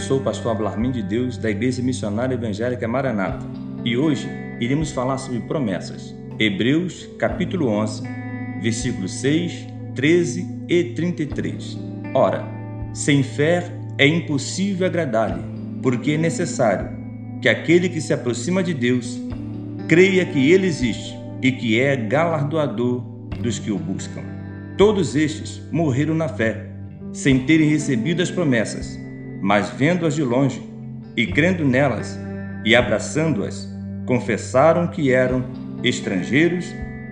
sou o pastor Ablarmin de Deus da Igreja Missionária Evangélica Maranata e hoje iremos falar sobre promessas. Hebreus capítulo 11, versículos 6, 13 e 33. Ora, sem fé é impossível agradar-lhe, porque é necessário que aquele que se aproxima de Deus creia que ele existe e que é galardoador dos que o buscam. Todos estes morreram na fé, sem terem recebido as promessas mas vendo-as de longe e crendo nelas e abraçando-as, confessaram que eram estrangeiros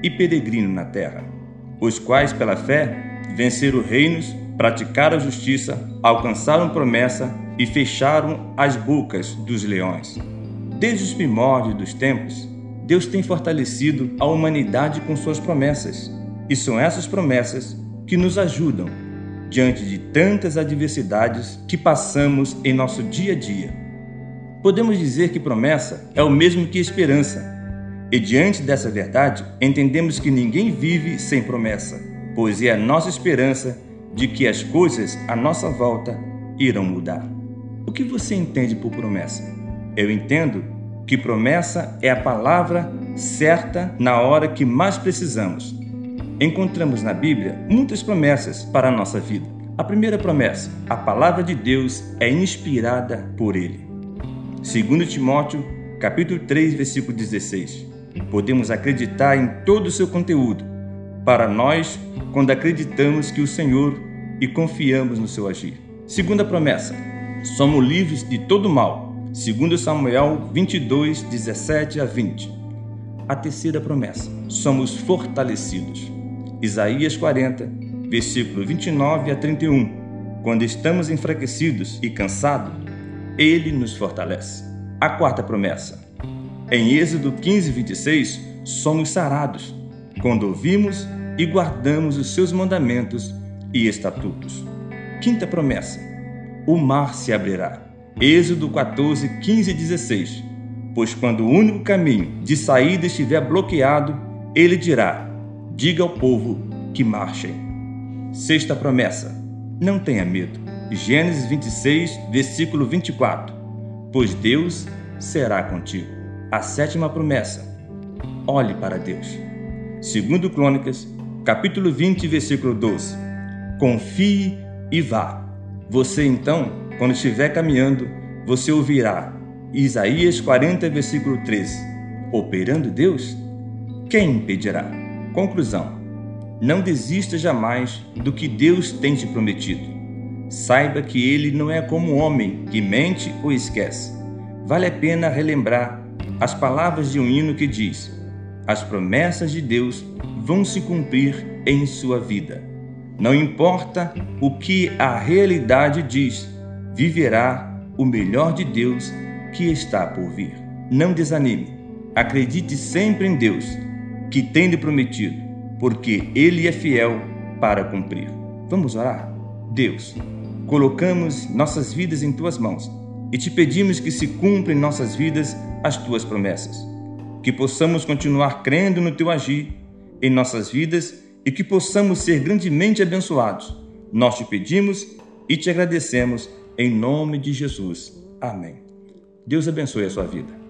e peregrinos na terra, os quais, pela fé, venceram reinos, praticaram justiça, alcançaram promessa e fecharam as bocas dos leões. Desde os primórdios dos tempos, Deus tem fortalecido a humanidade com suas promessas, e são essas promessas que nos ajudam diante de tantas adversidades que passamos em nosso dia a dia. Podemos dizer que promessa é o mesmo que esperança. E diante dessa verdade, entendemos que ninguém vive sem promessa, pois é a nossa esperança de que as coisas à nossa volta irão mudar. O que você entende por promessa? Eu entendo que promessa é a palavra certa na hora que mais precisamos encontramos na Bíblia muitas promessas para a nossa vida. A primeira promessa: a palavra de Deus é inspirada por ele. Segundo Timóteo, capítulo 3, versículo 16. Podemos acreditar em todo o seu conteúdo para nós quando acreditamos que o Senhor e confiamos no seu agir. Segunda promessa: somos livres de todo mal. Segundo Samuel 22, 17 a 20. A terceira promessa: somos fortalecidos. Isaías 40, versículo 29 a 31. Quando estamos enfraquecidos e cansados, ele nos fortalece. A quarta promessa. Em Êxodo 15, 26, somos sarados quando ouvimos e guardamos os seus mandamentos e estatutos. Quinta promessa. O mar se abrirá. Êxodo 14, 15 e 16. Pois quando o único caminho de saída estiver bloqueado, ele dirá: Diga ao povo que marchem. Sexta promessa: Não tenha medo. Gênesis 26, versículo 24. Pois Deus será contigo. A sétima promessa: Olhe para Deus. Segundo Crônicas, capítulo 20, versículo 12. Confie e vá. Você então, quando estiver caminhando, você ouvirá Isaías 40, versículo 13. Operando Deus, quem impedirá? Conclusão: Não desista jamais do que Deus tem te prometido. Saiba que ele não é como um homem que mente ou esquece. Vale a pena relembrar as palavras de um hino que diz: As promessas de Deus vão se cumprir em sua vida. Não importa o que a realidade diz, viverá o melhor de Deus que está por vir. Não desanime. Acredite sempre em Deus que tem lhe prometido, porque ele é fiel para cumprir. Vamos orar? Deus, colocamos nossas vidas em tuas mãos e te pedimos que se cumpram em nossas vidas as tuas promessas. Que possamos continuar crendo no teu agir em nossas vidas e que possamos ser grandemente abençoados. Nós te pedimos e te agradecemos em nome de Jesus. Amém. Deus abençoe a sua vida.